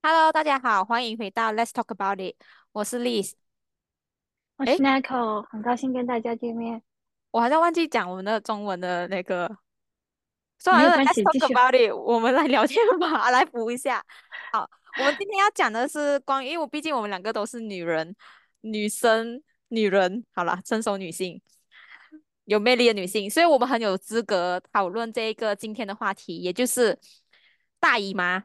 Hello，大家好，欢迎回到 Let's Talk About It，我是 Liz。我是诶，Nicole，很高兴跟大家见面。我好像忘记讲我们的中文的那个，算了，Let's 没有关系，继 Talk 续。About It，我们来聊天吧，来补一下。好，我们今天要讲的是关于，因为我毕竟我们两个都是女人、女生、女人，好了，成熟女性，有魅力的女性，所以我们很有资格讨论这一个今天的话题，也就是大姨妈。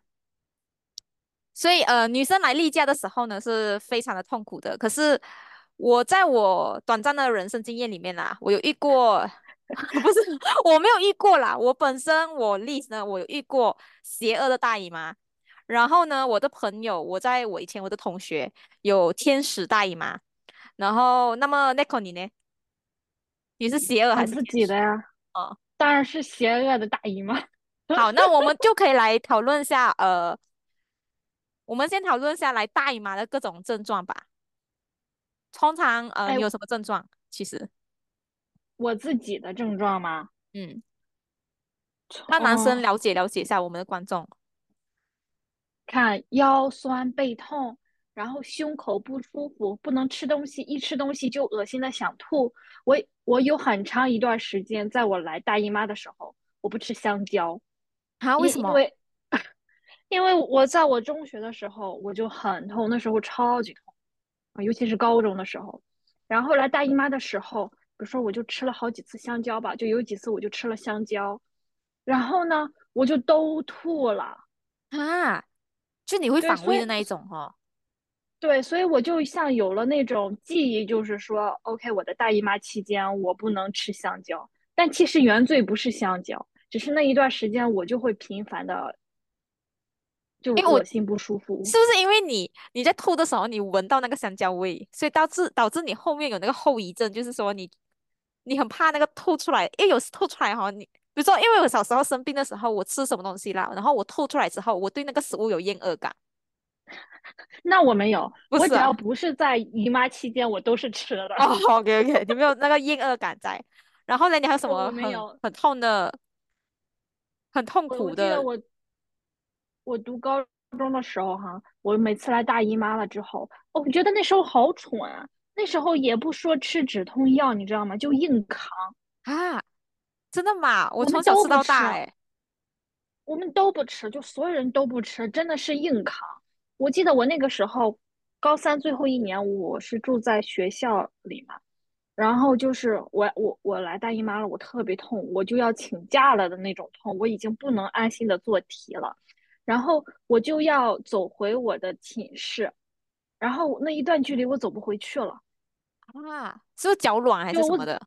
所以呃，女生来例假的时候呢，是非常的痛苦的。可是我在我短暂的人生经验里面啦，我有遇过，不是我没有遇过啦。我本身我例呢，我有遇过邪恶的大姨妈。然后呢，我的朋友，我在我以前我的同学有天使大姨妈。然后，那么 Nico 你呢？你是邪恶还是自？己的呀，哦，当然是邪恶的大姨妈。好，那我们就可以来讨论一下，呃，我们先讨论下来大姨妈的各种症状吧。通常呃，哎，你有什么症状？其实，我自己的症状吗？嗯，让男生了解了解一下我们的观众。看腰酸背痛，然后胸口不舒服，不能吃东西，一吃东西就恶心的想吐。我我有很长一段时间，在我来大姨妈的时候，我不吃香蕉，啊？为什么？因因为因为我在我中学的时候我就很痛，那时候超级痛啊，尤其是高中的时候。然后来大姨妈的时候，比如说我就吃了好几次香蕉吧，就有几次我就吃了香蕉，然后呢我就都吐了。啊？就你会反胃的那一种哦？对，所以我就像有了那种记忆，就是说，OK，我的大姨妈期间我不能吃香蕉，但其实原罪不是香蕉，只是那一段时间我就会频繁的就因为我恶心不舒服。是不是因为你你在吐的时候，你闻到那个香蕉味，所以导致导致你后面有那个后遗症，就是说你你很怕那个吐出来，因为有时吐出来哈，你比如说，因为我小时候生病的时候，我吃什么东西啦，然后我吐出来之后，我对那个食物有厌恶感。那我没有，我只要不是在姨妈期间，我都是吃的。哦，OK OK，你没有那个厌恶感在。然后呢，你还有什么我没有，很很痛的、很痛苦的我记得我我读高中的时候哈，我每次来大姨妈了之后，哦我觉得那时候好蠢啊，那时候也不说吃止痛药，你知道吗？就硬扛，啊？真的吗？我从小吃到大，哎，我们都不吃，就所有人都不吃，真的是硬扛。我记得我那个时候高三最后一年，我是住在学校里嘛，然后就是我我我来大姨妈了，我特别痛，我就要请假了的那种痛，我已经不能安心的做题了，然后我就要走回我的寝室，然后那一段距离我走不回去了，啊，是不是脚软还是什么的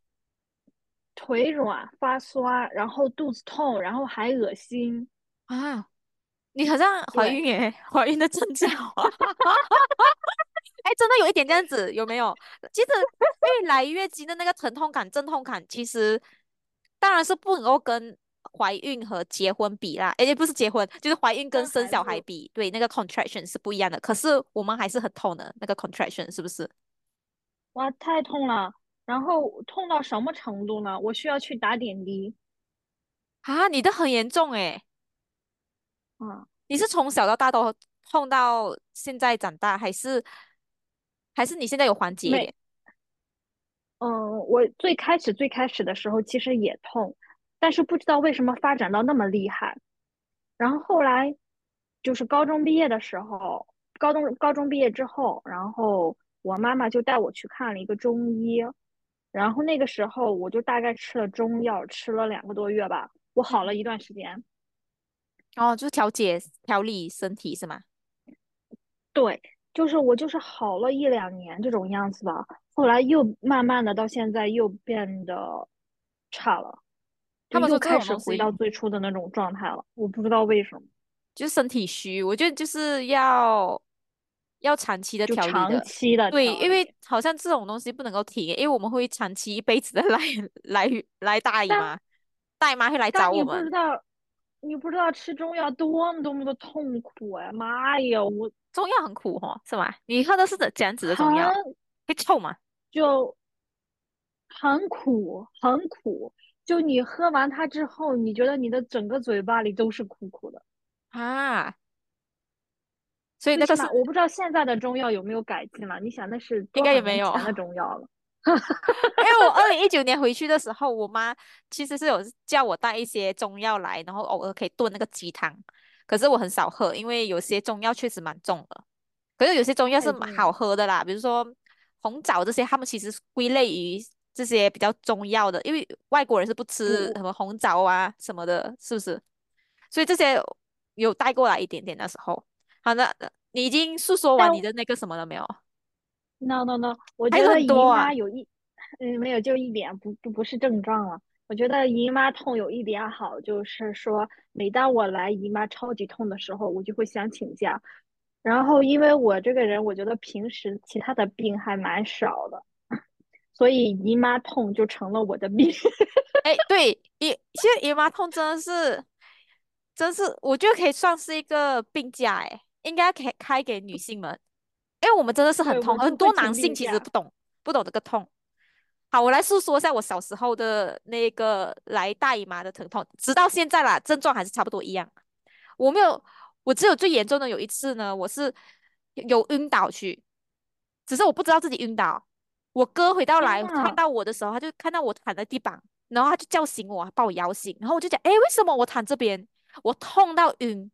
腿软发酸，然后肚子痛，然后还恶心，啊？你好像怀，孕耶，怀孕的征兆 啊！哎，真的有一点这样子，有没有？其实越来越经的那个疼痛感、阵痛感，其实当然是不能够跟怀孕和结婚比啦。哎，不是结婚，就是怀孕跟生小孩比，对，那个 contraction 是不一样的。可是我们还是很痛的，那个 contraction 是不是？哇，太痛了，然后痛到什么程度呢？我需要去打点滴，啊，你的很严重诶，啊，你是从小到大都痛到现在长大，还是还是你现在有缓解没，嗯，我最开始最开始的时候其实也痛，但是不知道为什么发展到那么厉害。然后后来就是高中毕业的时候，高中高中毕业之后，然后我妈妈就带我去看了一个中医，然后那个时候我就大概吃了中药，吃了两个多月吧，我好了嗯，一段时间。哦，就是调节调理身体是吗？对，就是我就是好了一两年这种样子吧，后来又慢慢的到现在又变得差了，就他们说这又开始回到最初的那种状态了，我不知道为什么，就是身体虚，我觉得就是要要长期的就长调理的。期的对，因。为好像这种东西不能够停，因为我们会长期一辈子的 来来来大姨妈，大姨妈会来找我们。道，你不知道吃中药多么多么的痛苦呀！妈呀，我中药很苦哦，是吗？你喝的是怎怎样子的中药？会臭吗？就很苦，很苦。就你喝完它之后，你觉得你的整个嘴巴里都是苦苦的。啊，所以那个是我不知道现在的中药有没有改进了。你想，那是应该也没有。的中药了。因为我二零一九 年回去的时候，我妈其实是有叫我带一些中药来，然后偶尔可以炖那个鸡汤。可是我很少喝，因为有些中药确实蛮重的。可是有些中药是蛮好喝的啦，比如说红枣这些，它们其实归类于这些比较中药的，因为外国人是不吃什么红枣啊什么的，是不是？所以这些有带过来一点点的时候。好的，你已经诉说完你的那个什么了没有？No No No，我觉得姨妈有一，嗯，没有，就一点不不不是症状了。我觉得姨妈痛有一点好，就是说每当我来姨妈超级痛的时候，我就会想请假。然后因为我这个人，我觉得平时其他的病还蛮少的，所以姨妈痛就成了我的命。哎，对，姨其实姨妈痛真的是，真是我觉得可以算是一个病假，哎，应该可以开给女性们，因为我们真的是很痛，很多男性其实不懂不懂这个痛。好，我来诉说一下我小时候的那个来大姨妈的疼痛，直到现在啦，症状还是差不多一样。我没有，我只有最严重的有一次呢，我是有晕倒去，只是我不知道自己晕倒。我哥回到来看到我的时候，他就看到我躺在地板，然后他就叫醒我，把我摇醒，然后我就讲，哎，为什么我躺这边？我痛到晕，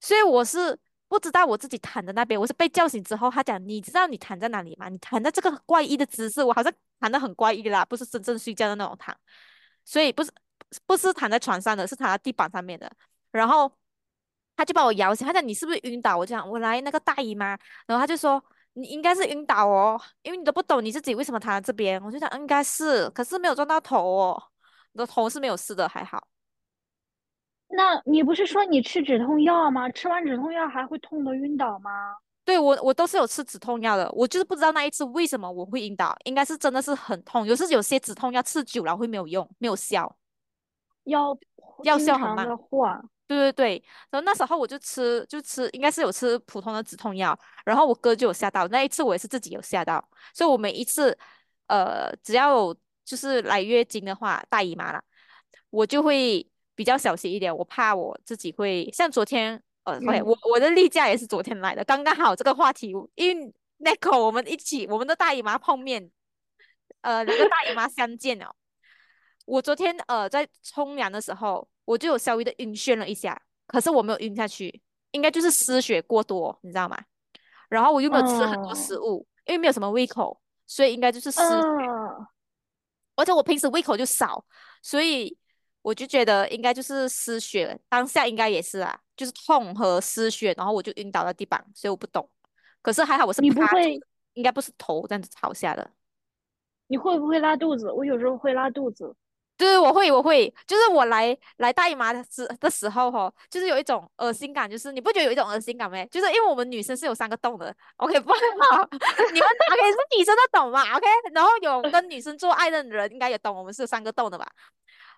所以我是。不知道我自己躺在那边，我是被叫醒之后，他讲你知道你躺在哪里吗？你躺在这个怪异的姿势，我好像躺的很怪异啦，不是真正睡觉的那种躺，所以不是不是躺在床上的，是躺在地板上面的。然后他就把我摇醒，他讲你是不是晕倒？我讲我来那个大姨妈，然后他就说你应该是晕倒哦，因为你都不懂你自己为什么躺在这边。我就想应该是，可是没有撞到头哦，你的头是没有事的，还好。那你不是说你吃止痛药吗？吃完止痛药还会痛的晕倒吗？对我，我都是有吃止痛药的。我就是不知道那一次为什么我会晕倒，应该是真的是很痛。有时有些止痛药吃久了会没有用，没有效，药药效很慢。对对对，然后那时候我就吃，就吃，应该是有吃普通的止痛药。然后我哥就有吓到，那一次我也是自己有吓到。所以我每一次，呃，只要有就是来月经的话，大姨妈了，我就会。比较小心一点，我怕我自己会像昨天，呃，OK，我我的例假也是昨天来的，刚刚好这个话题，因为 Nico 我们一起，我们的大姨妈碰面，呃，两个大姨妈相见哦。我昨天呃在冲凉的时候，我就有稍微的晕眩了一下，可是我没有晕下去，应该就是失血过多，你知道吗？然后我又没有吃很多食物，因为没有什么胃口，所以应该就是失血，而且我平时胃口就少，所以。我就觉得应该就是失血，当下应该也是啊，就是痛和失血，然后我就晕倒在地板，所以我不懂。可是还好我是你不会，应该不是头这样子朝下的。你会不会拉肚子？我有时候会拉肚子。对，我会，我会，就是我来来大姨妈的时的时候哈，就是有一种恶心感，就是你不觉得有一种恶心感没？就是因为我们女生是有三个洞的，OK 不？你们 OK 是女生都懂嘛？OK，然后有跟女生做爱的人应该也懂，我们是有三个洞的吧？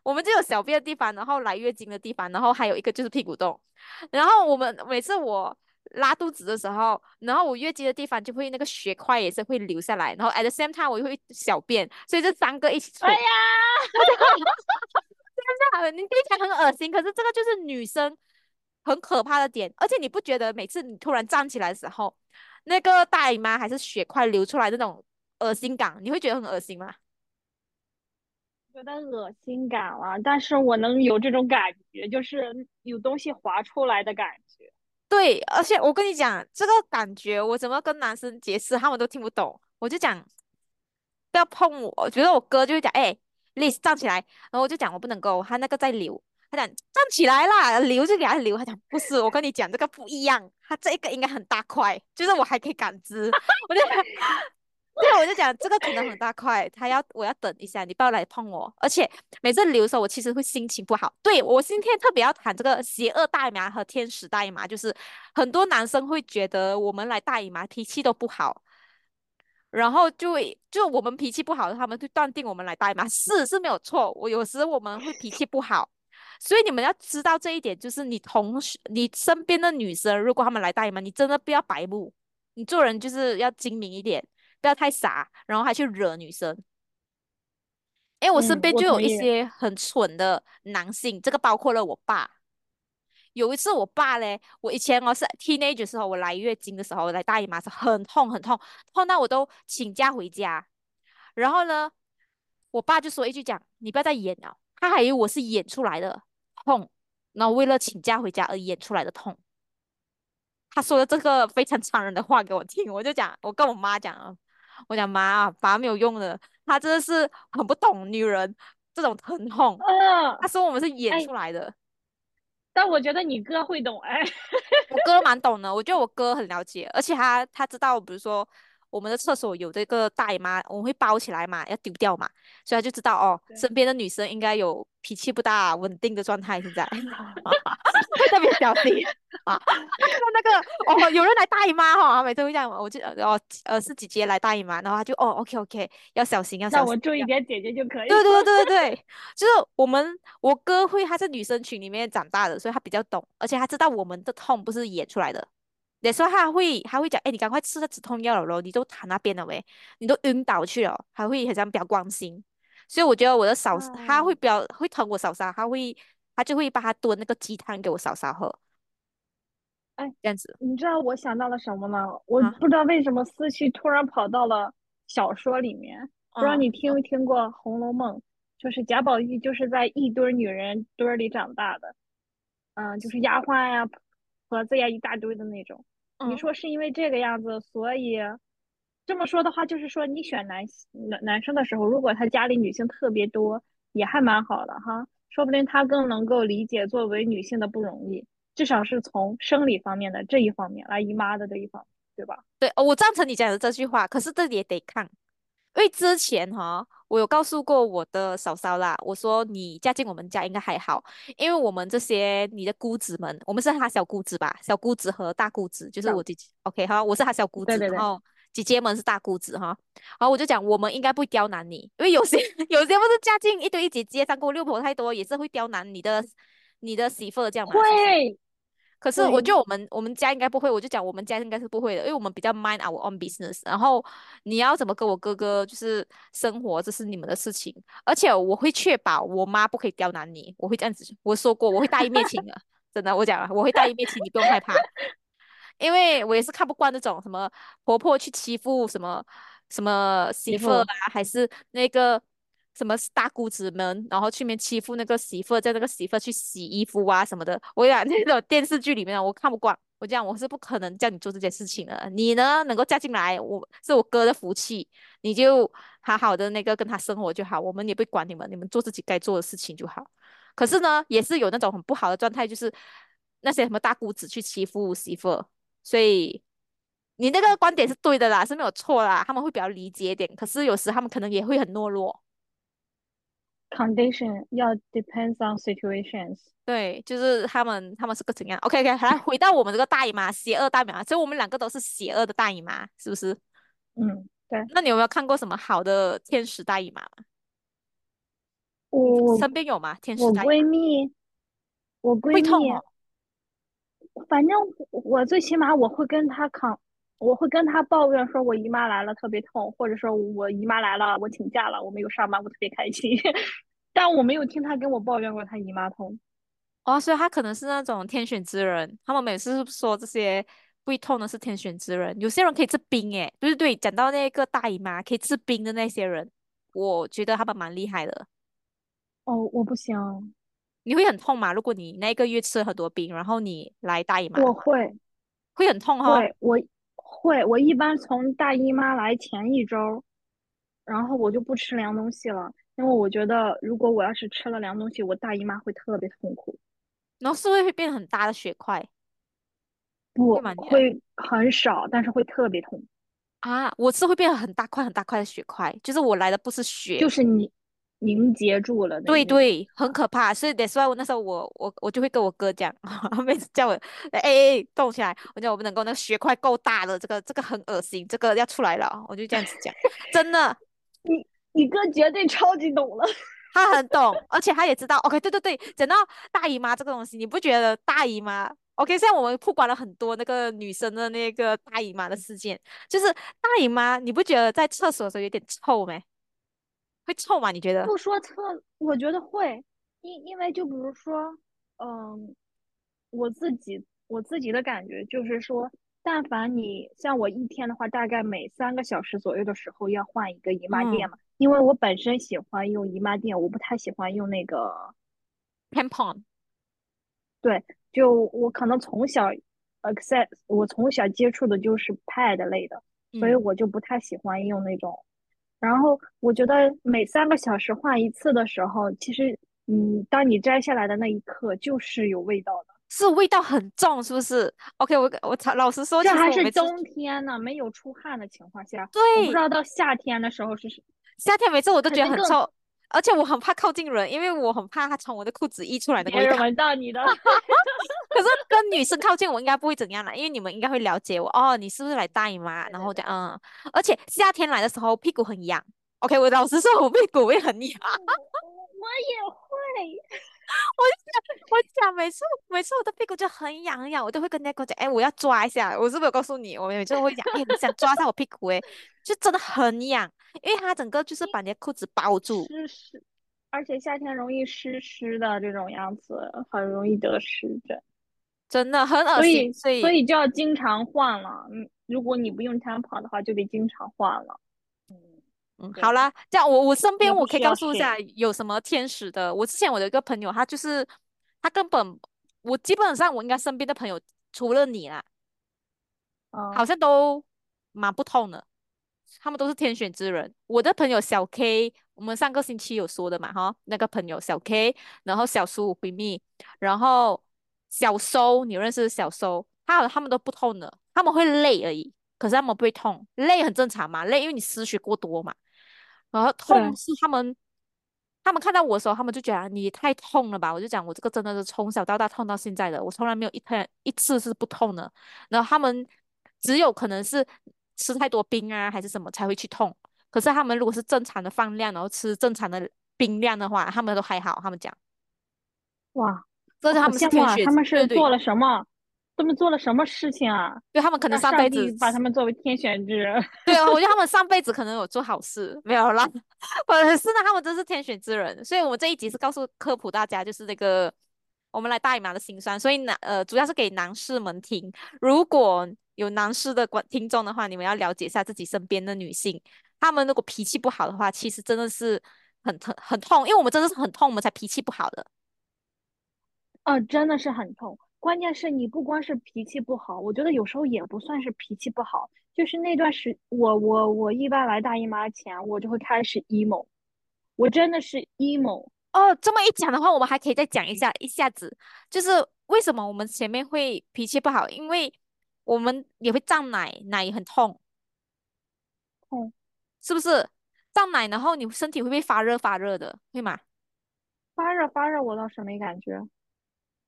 我们就有小便的地方，然后来月经的地方，然后还有一个就是屁股洞。然后我们每次我拉肚子的时候，然后我月经的地方就会那个血块也是会流下来，然后 at the same time 我又会小便，所以这三个一起出。哎呀，真的，你听起来很恶心，可是这个就是女生很可怕的点，而且你不觉得每次你突然站起来的时候，那个大姨妈还是血块流出来那种恶心感，你会觉得很恶心吗？觉得恶心感了，但是我能有这种感觉，就是有东西滑出来的感觉。对，而且我跟你讲，这个感觉我怎么跟男生解释，他们都听不懂。我就讲不要碰我，我觉得我哥就会讲，哎，Liz 站起来，然后我就讲我不能够，他那个在流，他讲站起来啦，流就给他流，他讲不是，我跟你讲这个不一样，他这一个应该很大块，就是我还可以感知，我就。对，我就讲这个可能很大块，他要我要等一下，你不要来碰我。而且每次留的时候，我其实会心情不好。对我今天特别要谈这个邪恶大姨妈和天使大姨妈，就是很多男生会觉得我们来大姨妈脾气都不好，然后就就我们脾气不好，他们就断定我们来大姨妈是是没有错。我有时我们会脾气不好，所以你们要知道这一点，就是你同学你身边的女生，如果他们来大姨妈，你真的不要白目，你做人就是要精明一点。不要太傻，然后还去惹女生。因为我身边就有一些很蠢的男性，这个包括了我爸。有一次我爸嘞，我以前我是 teenage 的时候，我来月经的时候，来大姨妈是很痛很痛，痛到我都请假回家。然后呢，我爸就说一句讲，你不要再演了，他还以为我是演出来的痛，然后为了请假回家而演出来的痛。他说了这个非常 残忍的话给我听，我就讲，我跟我妈讲，我讲妈，啊爸没有用的，他真的是很不懂女人这种疼痛。嗯，他说我们是演哎出来的。但我觉得你哥会懂，哎，我哥蛮懂的，我觉得我哥很了解，而且他他知道，比如说我们的厕所有这个大姨妈，我们会包起来嘛，要丢掉嘛，所以他就知道哦，身边的女生应该有脾气不大、稳定的状态，现在会特别小心啊。那个哦，有人来大姨妈哈、他每次会这样，我就哦呃是姐姐来大姨妈，然后他就哦 OK OK 要小心要小心。那我注意点姐姐就可以。对对对对对，就是我们我哥会，他是女生群里面长大的，所以他比较懂，而且他知道我们的痛不是演出来的。有时候他会他会讲，哎，你赶快吃了止痛药了咯，你都躺那边了喂，你都晕倒去了，还会很像比较关心。所以我觉得我的嫂，他会啊比较会疼我嫂嫂，他会他就会帮他炖那个鸡汤给我嫂嫂喝，哎，这样子你知道我想到了什么吗？我啊，不知道为什么思绪突然跑到了小说里面。不知道嗯你听没听过《红楼梦》？就是贾宝玉就是在一堆女人堆里长大的，嗯，就是丫鬟呀、婆子呀一大堆的那种。你嗯，说是因为这个样子，所以这么说的话，就是说你选男男男生的时候，如果他家里女性特别多，也还蛮好的哈，说不定他更能够理解作为女性的不容易，至少是从生理方面的这一方面来姨妈的这一方面，对吧？对，哦我赞成你讲的这句话，可是这也得看。因为之前哈，我有告诉过我的嫂嫂啦，我说你嫁进我们家应该还好，因为我们这些你的姑子们，我们是她小姑子吧，小姑子和大姑子，就是我姐姐，OK 哈，我是她小姑子，对对对，然后姐姐们是大姑子哈，然后我就讲我们应该不会刁难你，因为有些 有些不是嫁进一堆姐姐，三姑六婆太多，也是会刁难你的你的媳妇儿这样嘛？会可是我会，觉得我们我们家应该不会，我就讲我们家应该是不会的，因为我们比较 mind our own business。然后你要怎么跟我哥哥就是生活，这是你们的事情，而且我会确保我妈不可以刁难你，我会这样子，我说过我会大义灭亲的，真的，我讲了我会大义灭亲，你不用害怕。因为我也是看不惯那种什么婆婆去欺负什么什么媳媳妇，啊，还是那个什么大姑子们，然后去面欺负那个媳妇，叫那个媳妇去洗衣服啊什么的。我讲 那种电视剧里面的，我看不惯。我讲我是不可能叫你做这件事情的。你呢，能够嫁进来，我是我哥的福气，你就好好的那个跟他生活就好，我们也不管你们，你们做自己该做的事情就好。可是呢，也是有那种很不好的状态，就是那些什么大姑子去欺负媳妇，所以你那个观点是对的啦，是没有错啦，他们会比较理解一点，可是有时他们可能也会很懦弱。Condition 要 depends on situations。对，就是他们，他们是个怎样？OK OK，好来回到我们这个大姨妈，邪恶大姨妈，所以我们两个都是邪恶的大姨妈，是不是？嗯，对，那你有没有看过什么好的天使大姨妈吗？我身边有吗？天使我大姨妈我闺蜜，我闺蜜，会痛哦。反正我最起码我会跟她抗，我会跟他抱怨说我姨妈来了特别痛，或者说我姨妈来了我请假了我没有上班我特别开心，但我没有听他跟我抱怨过他姨妈痛。哦，所以他可能是那种天选之人。他们每次说这些不会痛的是天选之人。有些人可以治冰，诶，对对对，讲到那个大姨妈可以治冰的那些人，我觉得他们蛮厉害的。哦，我不行，你会很痛吗？如果你那个月吃了很多冰，然后你来大姨妈，我会会很痛哈、对我会我一般从大姨妈来前一周，然后我就不吃凉东西了，因为我觉得如果我要是吃了凉东西，我大姨妈会特别痛苦。然后是不是会变很大的血块？不会很少，但是会特别痛，啊，我是会变很大块很大块的血块，就是我来的不是血，就是你凝结住了。对对，很可怕。所以那时候我我我就会跟我哥讲，他每次叫我哎哎哎动起来，我讲我不能够那个血块够大了，这个这个很恶心，这个要出来了，我就这样子讲，真的。你你哥绝对超级懂了。他很懂，而且他也知道。OK，对对对，讲到大姨妈这个东西，你不觉得大姨妈？OK，现在我们曝光了很多那个女生的那个大姨妈的事件，就是大姨妈，你不觉得在厕所的时候有点臭没？会臭吗？你觉得？不说特，我觉得会，因因为就比如说，嗯，我自己我自己的感觉就是说，但凡你像我一天的话，大概每三个小时左右的时候要换一个姨妈垫嗯嘛，因为我本身喜欢用姨妈垫，我不太喜欢用那个，，tampon，对，就我可能从小 access 我从小接触的就是 pad 类的，所以嗯。我就不太喜欢用那种。然后我觉得每三个小时换一次的时候，其实嗯，当你摘下来的那一刻就是有味道的。是味道很重，是不是？OK，我我老实说，这还是冬天呢，没有出汗的情况下，我不知道到夏天的时候是是夏天每次我都觉得很臭，而且我很怕靠近人，因为我很怕他从我的裤子溢出来那个味道。闻到你的。可是跟女生靠近，我应该不会怎样啦，因为你们应该会了解我哦，你是不是来大姨妈？然后我讲嗯，而且夏天来的时候屁股很痒。OK，我老实说，我屁股会很痒。我我也会，我讲每次每次我的屁股就很痒很痒，我都会跟人家讲，哎，我要抓一下。我是不是有告诉你？我每次会讲，哎，你想抓一下我屁股？哎，就真的很痒，因为它整个就是把你的裤子包住，湿湿，而且夏天容易湿湿的这种样子，很容易得湿疹，真的很恶心。所以所以，就要经常换了。嗯，如果你不用 tampon 的话，就得经常换了。嗯，嗯，好，啦，这样我我身边我可以告诉一下。有什么天使的。我之前我的一个朋友，他就是他根本我基本上我应该身边的朋友除了你啦，好嗯，像都蛮不痛的。他们都是天选之人。我的朋友小 K，我们上个星期有说的嘛，哈，那个朋友小 K，然后小苏闺蜜，然后小收，你认识小收，他他们都不痛的，他们会累而已，可是他们不会痛，累很正常嘛，累因为你失血过多嘛，然后痛，是他们。他们看到我的时候，他们就觉得你太痛了吧？我就讲我这个真的是从小到大痛到现在的，我从来没有一天一次是不痛的。然后他们只有可能是吃太多冰啊，还是什么才会去痛。可是他们如果是正常的放量，然后吃正常的冰量的话，他们都还好。他们讲，哇，这是他们是好羡慕啊！天他们是做了什么？他们做了什么事情啊？对，他们可能上上辈子帝把他们作为天选之人。对啊，我觉得他们上辈子可能有做好事，没有啦。可是呢，他们真是天选之人，所以我们这一集是告诉科普大家，就是那个我们来大姨妈的辛酸。所以男呃，主要是给男士们听。如果有男士的观听众的话，你们要了解一下自己身边的女性，她们如果脾气不好的话，其实真的是很疼很痛，因为我们真的是很痛，我们才脾气不好的。啊，真的是很痛。关键是你不光是脾气不好，我觉得有时候也不算是脾气不好，就是那段时，我我我一般来大姨妈前，我就会开始 emo，我真的是 emo。哦，这么一讲的话，我们还可以再讲一下，一下子就是为什么我们前面会脾气不好，因为我们也会胀奶，奶也很痛，痛，是不是？胀奶，然后你身体会不会发热发热的，会吗？发热发热，我倒是没感觉。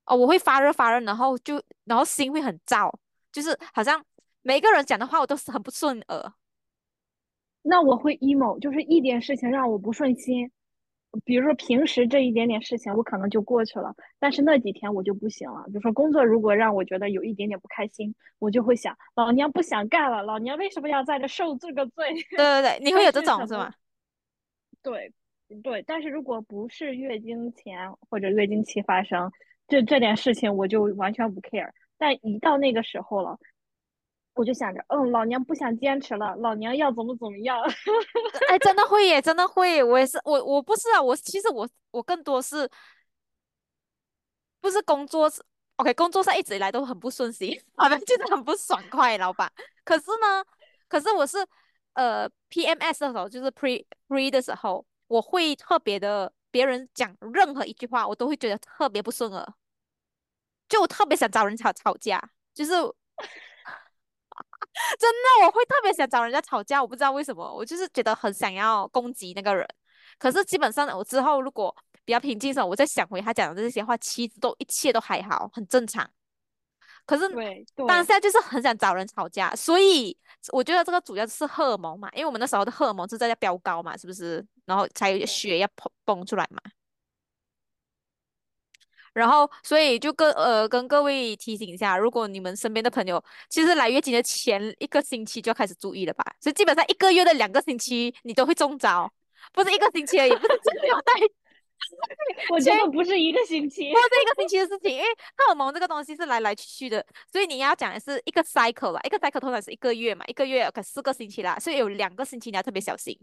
哦，我会发热发热，然后就然后心会很燥，就是好像每个人讲的话我都是很不顺耳。那我会 emo，就是一点事情让我不顺心，比如说平时这一点点事情我可能就过去了，但是那几天我就不行了。比如说工作如果让我觉得有一点点不开心，我就会想，老娘不想干了，老娘为什么要在这受这个罪？对对对，你会有这种是吗？对对，但是如果不是月经前或者月经期发生，这这点事情我就完全不 care。但一到那个时候了，我就想着，嗯，老娘不想坚持了，老娘要怎么怎么样。哎，真的会耶，真的会。我也是，我我不是啊，我其实我我更多是不是工作是 OK，工作上一直以来都很不顺心，好像就是很不爽快，老板。可是呢，可是我是呃 PMS 的时候，就是 pre pre 的时候，我会特别的，别人讲任何一句话，我都会觉得特别不顺耳，就我特别想找人吵吵架，就是 真的我会特别想找人家吵架，我不知道为什么，我就是觉得很想要攻击那个人。可是基本上我之后如果比较平静的时候，我再想回他讲的这些话，其实都一切都还好，很正常。可是当下就是很想找人吵架，所以我觉得这个主要是荷尔蒙嘛，因为我们那时候的荷尔蒙是在飙高嘛，是不是？然后才有对，血要蹦蹦出来嘛。然后，所以就跟呃跟各位提醒一下，如果你们身边的朋友，其实来月经的前一个星期就要开始注意了吧？所以基本上一个月的两个星期你都会中招，不是一个星期而已，不是只有带 我觉得不是一个星期。不是一个星期的事情，因为荷尔蒙这个东西是来来去去的，所以你要讲的是一个 cycle 吧，一个 cycle 通常是一个月嘛，一个月可四个星期啦，所以有两个星期你要特别小心。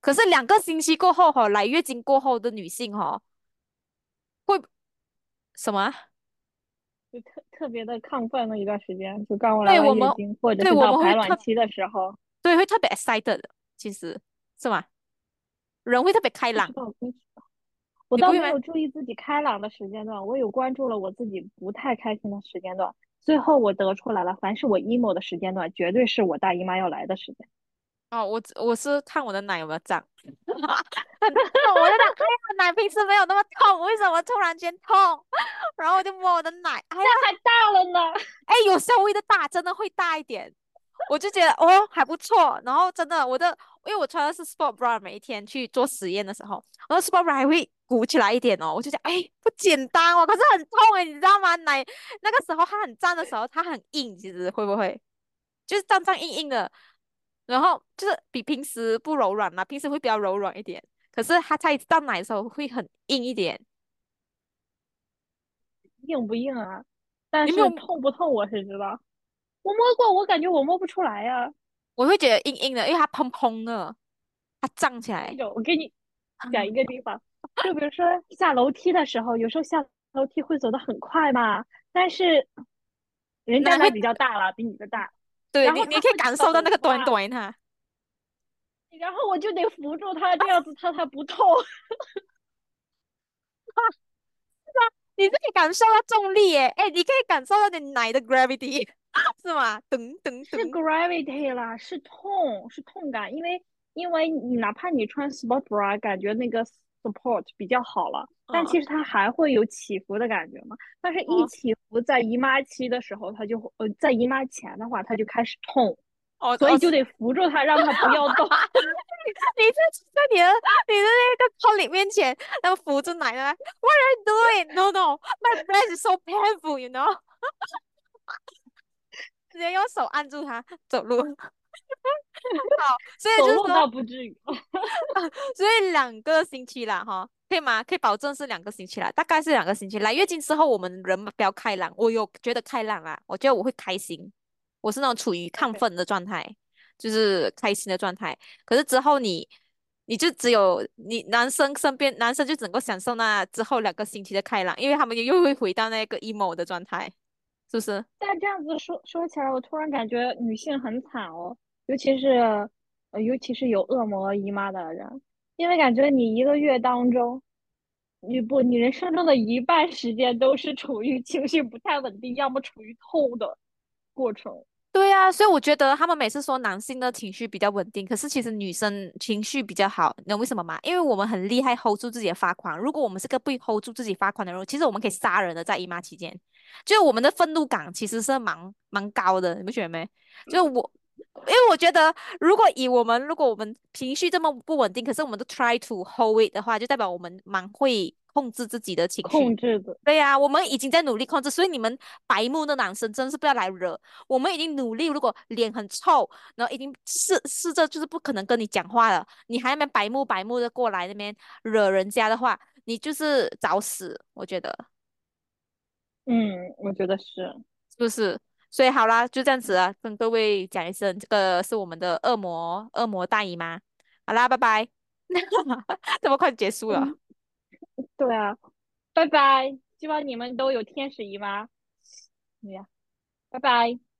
可是两个星期过后哈，来月经过后的女性哈，会什么啊？就特特别的亢奋那一段时间，就刚我来月经，或者是到们排卵期的时候，对会特别 excited，其实是吗？人会特别开朗，我倒？没有注意自己开朗的时间段，我有关注了我自己不太开心的时间段。最后我得出来了，凡是我 emo 的时间段，绝对是我大姨妈要来的时间。哦，我只我是看我的奶有没有胀，很痛，我就想，哎呀，奶平时没有那么痛，为什么突然间痛？然后我就摸我的奶，哎呀，还大了呢，哎，有稍微的大，真的会大一点，我就觉得哦还不错。然后真的，我的因为我穿的是 sport bra，每一天去做实验的时候，然后 sport bra 还会鼓起来一点哦，我就讲，哎，不简单哦，可是很痛哎，你知道吗？奶那个时候它很胀的时候，它很硬，其实会不会就是胀胀硬硬的？然后就是比平时不柔软嘛，平时会比较柔软一点，可是它在倒奶的时候会很硬一点。硬不硬啊？但是痛不痛我是知道，我摸过，我感觉我摸不出来呀、我会觉得硬硬的，因为它砰砰的，它胀起来。那种，我给你讲一个地方，就比如说下楼梯的时候，有时候下楼梯会走得很快嘛，但是人家奶会，比较大了，比你的大，对你，你可以感受到那个短啊，短它，然后我就得扶住他，这样子他才不痛。你是可以感受到重力耶，哎，你可以感受到你奶的 gravity，是吗？等等是噔，gravity 啦，是痛，是痛感，因为因为你哪怕你穿 sport bra，感觉那个 support 比较好了，但嗯，其实它还会有起伏的感觉嘛。但是，一哦起伏在姨妈期的时候，它就呃，在姨妈前的话，它就开始痛，哦哦，所以就得扶住它，让它不要动。你在在你的你的那个 colleague 面前，然后扶着奶奶，What are you doing? No, no, my breast is so painful, you know？直接用手按住它走路。好，所以就是说，不至于，所以两个星期啦，哈，可以吗？可以保证是两个星期啦，大概是两个星期。来月经之后，我们人比较开朗，我有觉得开朗啊，我觉得我会开心，我是那种处于亢奋的状态，就是开心的状态。可是之后你，你就只有你男生身边，男生就只能够享受那之后两个星期的开朗，因为他们又会回到那个 emo 的状态，是不是？但这样子说说起来，我突然感觉女性很惨哦，尤其是呃，尤其是有恶魔姨妈的人，因为感觉你一个月当中，你不，你人生中的一半时间都是处于情绪不太稳定，要么处于痛的过程。对呀，所以我觉得他们每次说男性的情绪比较稳定，可是其实女生情绪比较好，你知道为什么吗？因为我们很厉害 hold 住自己的发狂。如果我们是个不 hold 住自己发狂的人，其实我们可以杀人的，在姨妈期间，就是我们的愤怒感其实是蛮蛮高的，你不觉得没？就我，因为我觉得，如果以我们如果我们情绪这么不稳定，可是我们都 try to hold it 的话，就代表我们蛮会控制自己的情绪。控制的，对呀，我们已经在努力控制，所以你们白目的男生真是不要来惹。我们已经努力，如果脸很臭，然后已经试试着就是不可能跟你讲话了，你还那边白目白目的过来那边惹人家的话，你就是找死，我觉得嗯，我觉得是。是不是？所以好啦，就这样子啊，跟各位讲一声，这个是我们的恶魔恶魔大姨妈。好啦，拜拜。这么快就结束了。对啊，拜拜，希望你们都有天使姨妈。哎呀，拜拜。